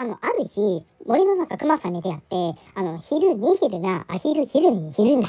あの、ある日、森の中熊さんに出会って、あの、昼、ニヒな、あ、昼、昼に昼な、